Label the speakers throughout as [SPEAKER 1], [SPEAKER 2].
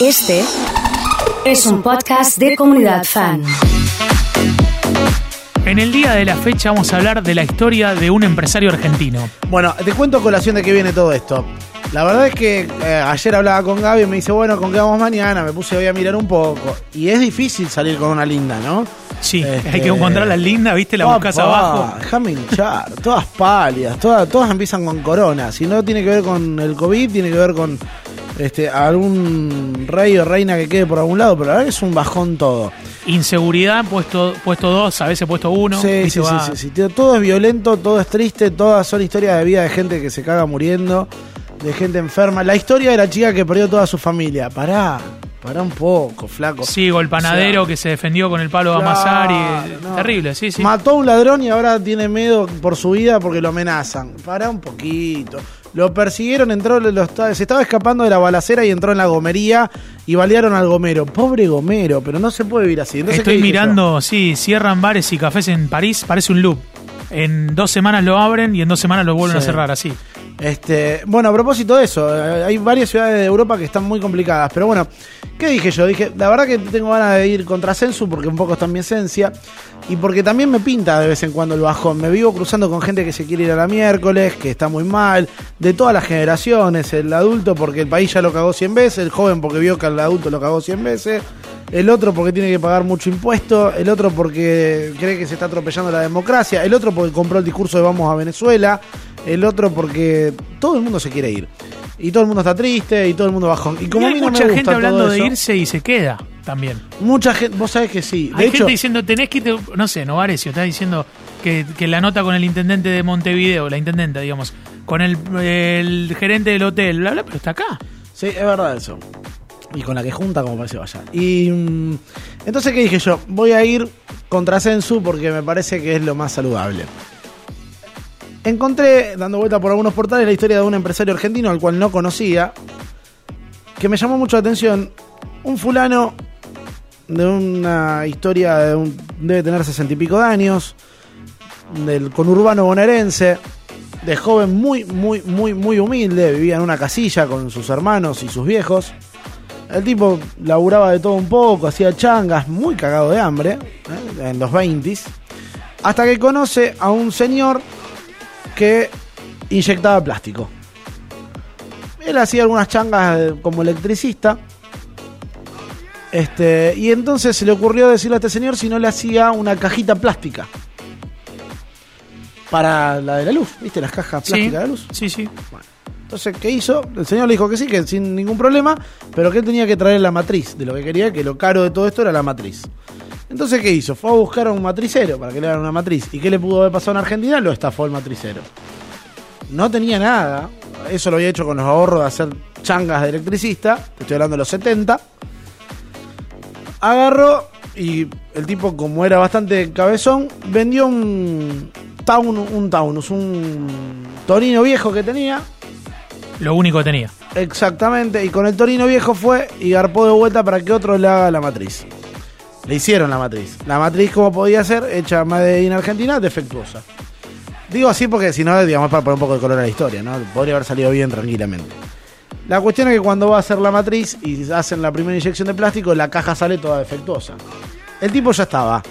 [SPEAKER 1] Este es un podcast de comunidad fan.
[SPEAKER 2] En el día de la fecha vamos a hablar de la historia de un empresario argentino.
[SPEAKER 3] Bueno, te cuento a colación de qué viene todo esto. La verdad es que eh, ayer hablaba con Gaby y me dice, bueno, ¿con qué vamos mañana? Me puse hoy a mirar un poco. Y es difícil salir con una linda, ¿no?
[SPEAKER 2] Sí,
[SPEAKER 3] Este,
[SPEAKER 2] hay que encontrarla linda, ¿viste? La buscas
[SPEAKER 3] Papá,
[SPEAKER 2] abajo.
[SPEAKER 3] Déjame hinchar. Todas pálidas, todas, todas empiezan con corona. Si no tiene que ver con el COVID, tiene que ver con este, algún rey o reina que quede por algún lado. Pero la verdad que es un bajón todo.
[SPEAKER 2] Inseguridad, puesto puesto dos, a veces puesto uno.
[SPEAKER 3] Sí, sí, sí, sí, sí. Todo es violento, todo es triste, todas son historias de vida de gente que se caga muriendo, de gente enferma. La historia de la chica que perdió toda su familia. Pará, pará un poco, flaco.
[SPEAKER 2] Sigo el panadero
[SPEAKER 3] O sea,
[SPEAKER 2] que se defendió con el palo de
[SPEAKER 3] Claro,
[SPEAKER 2] amasar y
[SPEAKER 3] no.
[SPEAKER 2] terrible, sí, sí.
[SPEAKER 3] Mató a un ladrón y ahora tiene miedo por su vida porque lo amenazan. Pará un poquito. Lo persiguieron, entró, lo se estaba escapando de la balacera y entró en la gomería y balearon al gomero. Pobre gomero, pero no se puede vivir así. Entonces, ¿qué
[SPEAKER 2] Estoy
[SPEAKER 3] dije yo?
[SPEAKER 2] mirando, sí, cierran bares y cafés en París, parece un loop. En dos semanas lo abren y en dos semanas lo vuelven a cerrar, así.
[SPEAKER 3] Este, bueno, a propósito de eso, eh, hay varias ciudades de Europa que están muy complicadas, pero bueno, ¿qué dije yo? Dije, la verdad que tengo ganas de ir contra Sensu porque un poco está en mi esencia y porque también me pinta de vez en cuando el bajón. Me vivo cruzando con gente que se quiere ir a la miércoles, que está muy mal, de todas las generaciones, el adulto porque el país ya lo cagó 100 veces, el joven porque vio que el adulto lo cagó 100 veces, el otro porque tiene que pagar mucho impuesto, el otro porque cree que se está atropellando la democracia, el otro porque compró el discurso de vamos a Venezuela, el otro porque todo el mundo se quiere ir. Y todo el mundo está triste y todo el mundo bajón. Y como
[SPEAKER 2] y
[SPEAKER 3] a
[SPEAKER 2] hay
[SPEAKER 3] mí no
[SPEAKER 2] mucha
[SPEAKER 3] me gusta
[SPEAKER 2] gente hablando de irse y se queda también.
[SPEAKER 3] Mucha gente, vos sabés que sí. De
[SPEAKER 2] Hay
[SPEAKER 3] hecho,
[SPEAKER 2] gente diciendo, tenés que irte, no sé, Novarecio está diciendo que, que la nota con el intendente de Montevideo, la intendenta, digamos, con el, el gerente del hotel, bla, bla, pero está acá.
[SPEAKER 3] Sí, es verdad eso. Y con la que junta, como parece vaya. Y mm, entonces, ¿qué dije yo? Voy a ir contra Sensu porque me parece que es lo más saludable. Encontré, dando vuelta por algunos portales, la historia de un empresario argentino al cual no conocía, que me llamó mucho la atención. Un fulano de una historia de un, debe tener sesenta y pico de años, del conurbano bonaerense, de joven muy, muy, muy, muy humilde, vivía en una casilla con sus hermanos y sus viejos. El tipo laburaba de todo un poco, hacía changas, muy cagado de hambre, ¿eh? en los 20 hasta que conoce a un señor que inyectaba plástico. Él hacía algunas changas eh, como electricista. Este, y entonces se le ocurrió decirle a este señor si no le hacía una cajita plástica. Para la de la luz, ¿viste? Las cajas
[SPEAKER 2] Sí,
[SPEAKER 3] plásticas de la luz.
[SPEAKER 2] sí, sí.
[SPEAKER 3] Entonces, ¿qué hizo? El señor le dijo que sí, que sin ningún problema, pero que él tenía que traer la matriz de lo que quería, que lo caro de todo esto era la matriz. Entonces, ¿qué hizo? Fue a buscar a un matricero para que le hagan una matriz. ¿Y qué le pudo haber pasado en Argentina? Lo estafó el matricero. No tenía nada. Eso lo había hecho con los ahorros de hacer changas de electricista. Te estoy hablando de los 70. Agarró y el tipo, como era bastante cabezón, vendió un Taunus, un Taunus, un Torino viejo que tenía.
[SPEAKER 2] Lo único que tenía.
[SPEAKER 3] Exactamente, y con el Torino viejo fue y garpó de vuelta para que otro le haga la matriz. Le hicieron la matriz. La matriz, como podía ser, hecha Made in Argentina, defectuosa. Digo así porque si no, digamos, para poner un poco de color a la historia, ¿no? Podría haber salido bien tranquilamente. La cuestión es que cuando va a hacer la matriz y hacen la primera inyección de plástico, la caja sale toda defectuosa. El tipo ya estaba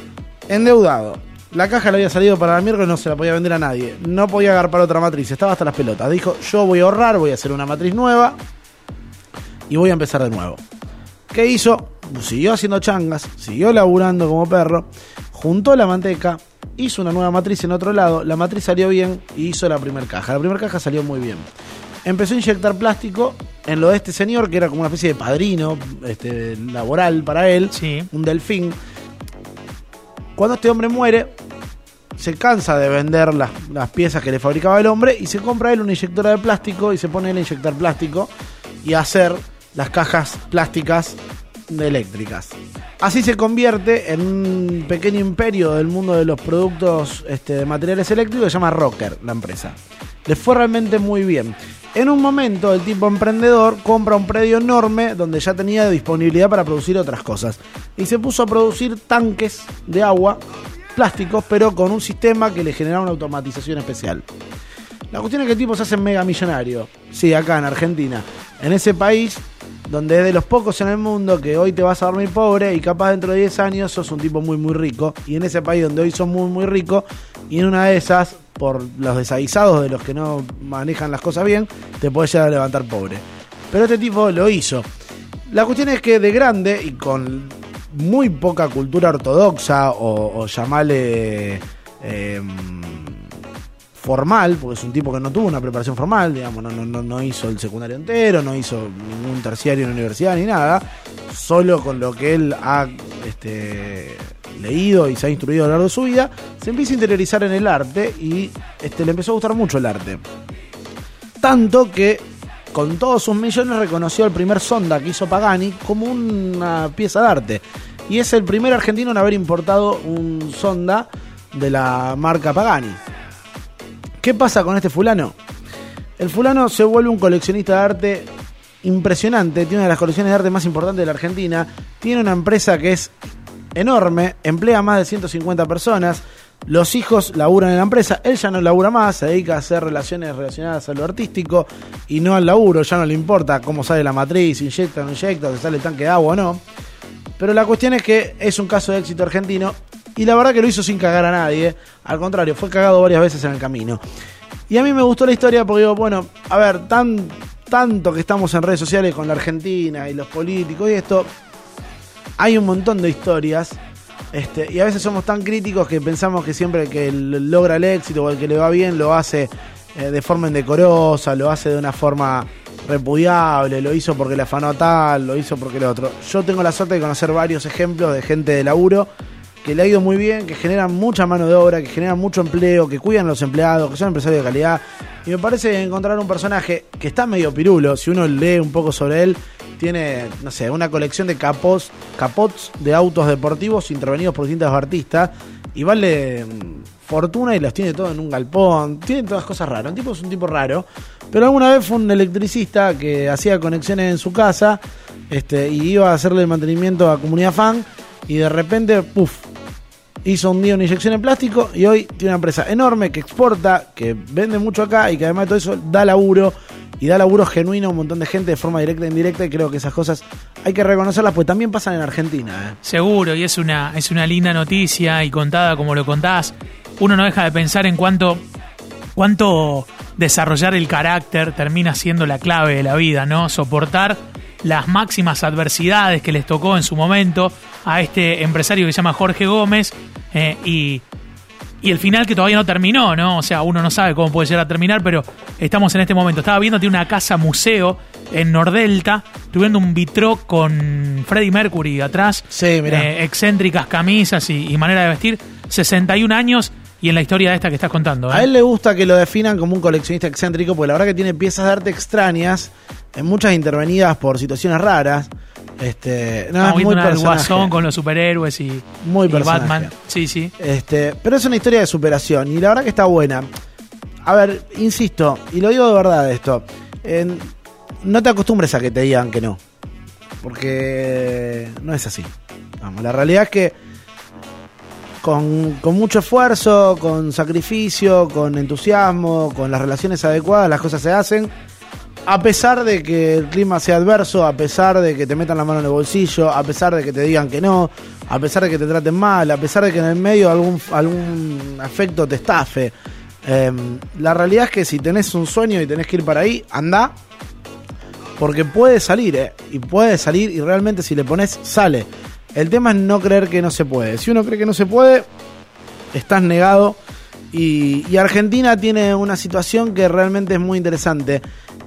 [SPEAKER 3] endeudado. La caja le había salido para el miércoles, no se la podía vender a nadie. No podía agarpar otra matriz, estaba hasta las pelotas. Dijo, yo voy a ahorrar, voy a hacer una matriz nueva y voy a empezar de nuevo. ¿Qué hizo? Siguió haciendo changas, siguió laburando como perro, juntó la manteca, hizo una nueva matriz en otro lado, la matriz salió bien y hizo la primera caja. La primera caja salió muy bien. Empezó a inyectar plástico en lo de este señor, que era como una especie de padrino este, laboral para él,
[SPEAKER 2] Sí.
[SPEAKER 3] un delfín. Cuando este hombre muere, se cansa de vender las, las piezas que le fabricaba el hombre y se compra él una inyectora de plástico y se pone él a inyectar plástico y a hacer las cajas plásticas eléctricas. Así se convierte en un pequeño imperio del mundo de los productos este, de materiales eléctricos se llama Rocker, la empresa. Le fue realmente muy bien. En un momento, el tipo emprendedor compra un predio enorme donde ya tenía disponibilidad para producir otras cosas. Y se puso a producir tanques de agua plásticos, pero con un sistema que le generaba una automatización especial. La cuestión es que el tipo se hace mega millonario. Sí, acá en Argentina. En ese país donde es de los pocos en el mundo que hoy te vas a dormir pobre y capaz dentro de 10 años sos un tipo muy muy rico. Y en ese país donde hoy sos muy muy rico y en una de esas, por los desaguisados de los que no manejan las cosas bien, te puedes llegar a levantar pobre. Pero este tipo lo hizo. La cuestión es que de grande y con muy poca cultura ortodoxa o, o llamarle... eh, formal, porque es un tipo que no tuvo una preparación formal, digamos, no, no, no, hizo el secundario entero, no hizo ningún terciario en la universidad ni nada, solo con lo que él ha este, leído y se ha instruido a lo largo de su vida, se empieza a interiorizar en el arte y este, le empezó a gustar mucho el arte. Tanto que con todos sus millones reconoció el primer sonda que hizo Pagani como una pieza de arte. Y es el primer argentino en haber importado un sonda de la marca Pagani. ¿Qué pasa con este fulano? El fulano se vuelve un coleccionista de arte impresionante, tiene una de las colecciones de arte más importantes de la Argentina, tiene una empresa que es enorme, emplea más de 150 personas, los hijos laburan en la empresa, él ya no labura más, se dedica a hacer relaciones relacionadas a lo artístico y no al laburo, ya no le importa cómo sale la matriz, inyecta o no inyecta, si sale el tanque de agua o no. Pero la cuestión es que es un caso de éxito argentino y la verdad que lo hizo sin cagar a nadie. Al contrario, fue cagado varias veces en el camino. Y a mí me gustó la historia porque digo, bueno, a ver, tan, tanto que estamos en redes sociales con la Argentina y los políticos y esto, hay un montón de historias. Este, y a veces somos tan críticos que pensamos que siempre el que logra el éxito o el que le va bien lo hace eh, de forma indecorosa, lo hace de una forma repudiable, lo hizo porque le afanó tal, lo hizo porque lo otro. Yo tengo la suerte de conocer varios ejemplos de gente de laburo que le ha ido muy bien, que generan mucha mano de obra, que generan mucho empleo, que cuidan a los empleados, que son empresarios de calidad. Y me parece encontrar un personaje que está medio pirulo, si uno lee un poco sobre él, tiene, no sé, una colección de capos, capots de autos deportivos intervenidos por distintos artistas y vale mm, fortuna y los tiene todo en un galpón, tiene todas cosas raras. Un tipo es un tipo raro, pero alguna vez fue un electricista que hacía conexiones en su casa este, y iba a hacerle el mantenimiento a comunidad fan y de repente, puff, hizo un día una inyección en plástico y hoy tiene una empresa enorme que exporta, que vende mucho acá y que además de todo eso da laburo y da laburo genuino a un montón de gente de forma directa e indirecta y creo que esas cosas hay que reconocerlas pues también pasan en Argentina. ¿eh?
[SPEAKER 2] Seguro, y es una, es una linda noticia y contada como lo contás, uno no deja de pensar en cuánto, cuánto desarrollar el carácter termina siendo la clave de la vida, ¿no? Soportar las máximas adversidades que les tocó en su momento a este empresario que se llama Jorge Gómez eh, y, y el final que todavía no terminó, ¿no? O sea, uno no sabe cómo puede llegar a terminar, pero estamos en este momento. Estaba viendo, tiene una casa museo en Nordelta, tuviendo un vitro con Freddie Mercury atrás,
[SPEAKER 3] Sí, mirá.
[SPEAKER 2] eh, excéntricas camisas y, y manera de vestir, 61 años y en la historia de esta que estás contando. ¿eh?
[SPEAKER 3] A él le gusta que lo definan como un coleccionista excéntrico, porque la verdad que tiene piezas de arte extrañas, en muchas intervenidas por situaciones raras. Este, no,
[SPEAKER 2] Estamos
[SPEAKER 3] es muy
[SPEAKER 2] una del. Guasón con los superhéroes y,
[SPEAKER 3] Muy
[SPEAKER 2] y. Batman. Sí, sí.
[SPEAKER 3] Este, pero es una historia de superación y la verdad que está buena. A ver, insisto, y lo digo de verdad esto, en- no te acostumbres a que te digan que no, porque no es así. Vamos, la realidad es que con, con mucho esfuerzo, con sacrificio, con entusiasmo, con las relaciones adecuadas, las cosas se hacen. A pesar de que el clima sea adverso, a pesar de que te metan la mano en el bolsillo, a pesar de que te digan que no, a pesar de que te traten mal, a pesar de que en el medio algún, algún afecto te estafe. Eh, la realidad es que si tenés un sueño y tenés que ir para ahí, anda. Porque puede salir, ¿eh? Y puede salir y realmente si le pones, sale. El tema es no creer que no se puede. Si uno cree que no se puede, estás negado. Y, y Argentina tiene una situación que realmente es muy interesante.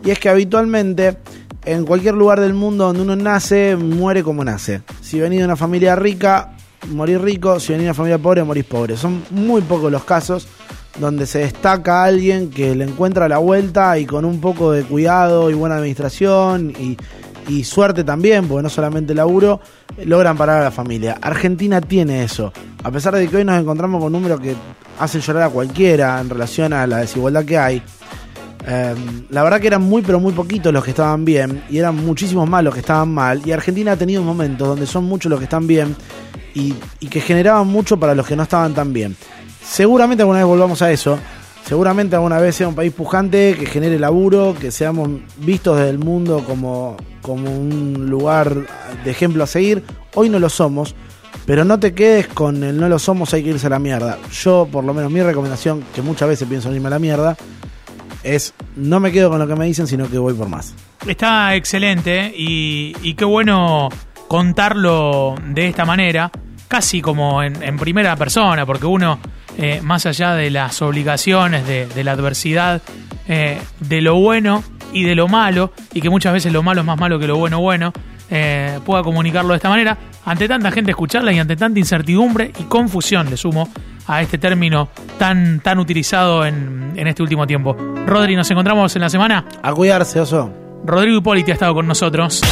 [SPEAKER 3] Y es que habitualmente en cualquier lugar del mundo donde uno nace, muere como nace. Si venís de una familia rica, morís rico. Si venís de una familia pobre, morís pobre. Son muy pocos los casos donde se destaca a alguien que le encuentra la vuelta y con un poco de cuidado y buena administración y, suerte también, porque no solamente laburo, logran parar a la familia. Argentina tiene eso. A pesar de que hoy nos encontramos con números que hacen llorar a cualquiera en relación a la desigualdad que hay. Eh, la verdad que eran muy pero muy poquitos los que estaban bien y eran muchísimos más los que estaban mal. Y Argentina ha tenido momentos donde son muchos los que están bien y, y que generaban mucho para los que no estaban tan bien. Seguramente alguna vez volvamos a eso, seguramente alguna vez sea un país pujante, que genere laburo, que seamos vistos desde el mundo como, como un lugar de ejemplo a seguir. Hoy no lo somos, pero no te quedes con el no lo somos, hay que irse a la mierda. Yo, por lo menos, mi recomendación, que muchas veces pienso en irme a la mierda, es no me quedo con lo que me dicen, sino que voy por más.
[SPEAKER 2] Está excelente y, y qué bueno contarlo de esta manera, casi como en, primera persona, porque uno, eh, más allá de las obligaciones, de, la adversidad, eh, de lo bueno y de lo malo, y que muchas veces lo malo es más malo que lo bueno bueno, eh, pueda comunicarlo de esta manera, ante tanta gente escucharla y ante tanta incertidumbre y confusión, le sumo a este término tan, tan utilizado en, en este último tiempo. Rodri, nos encontramos en la semana.
[SPEAKER 3] A cuidarse, oso.
[SPEAKER 2] Rodrigo Hipólito ha estado con nosotros.